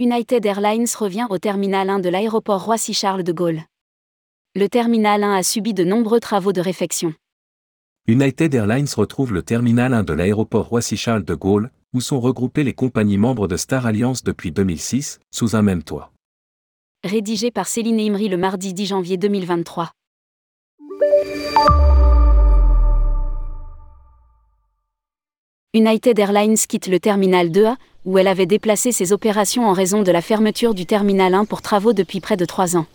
United Airlines revient au terminal 1 de l'aéroport Roissy-Charles de Gaulle. Le terminal 1 a subi de nombreux travaux de réfection. United Airlines retrouve le terminal 1 de l'aéroport Roissy-Charles de Gaulle, où sont regroupées les compagnies membres de Star Alliance depuis 2006, sous un même toit. Rédigé par Céline Imri le mardi 10 janvier 2023. United Airlines quitte le terminal 2A, où elle avait déplacé ses opérations en raison de la fermeture du terminal 1 pour travaux depuis près de trois ans.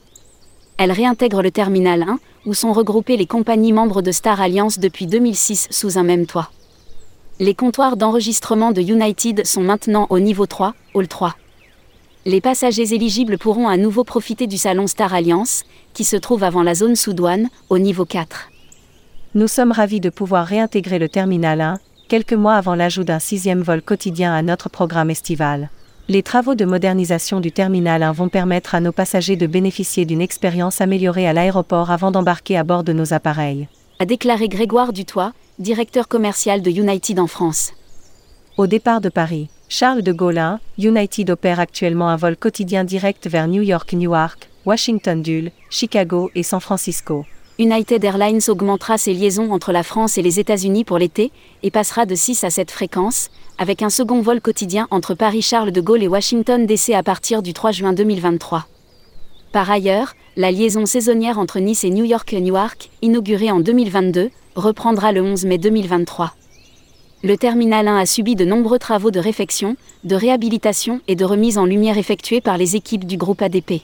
Elle réintègre le terminal 1, où sont regroupées les compagnies membres de Star Alliance depuis 2006 sous un même toit. Les comptoirs d'enregistrement de United sont maintenant au niveau 3, Hall 3. Les passagers éligibles pourront à nouveau profiter du salon Star Alliance, qui se trouve avant la zone sous-douane, au niveau 4. Nous sommes ravis de pouvoir réintégrer le terminal 1, quelques mois avant l'ajout d'un sixième vol quotidien à notre programme estival. Les travaux de modernisation du terminal 1 vont permettre à nos passagers de bénéficier d'une expérience améliorée à l'aéroport avant d'embarquer à bord de nos appareils. A déclaré Grégoire Dutoit, directeur commercial de United en France. Au départ de Paris, Charles de Gaulle 1, United opère actuellement un vol quotidien direct vers New York, Newark, Washington Dulles, Chicago et San Francisco. United Airlines augmentera ses liaisons entre la France et les États-Unis pour l'été et passera de 6 à 7 fréquences, avec un second vol quotidien entre Paris-Charles de Gaulle et Washington DC à partir du 3 juin 2023. Par ailleurs, la liaison saisonnière entre Nice et New York-Newark, inaugurée en 2022, reprendra le 11 mai 2023. Le terminal 1 a subi de nombreux travaux de réfection, de réhabilitation et de remise en lumière effectués par les équipes du groupe ADP.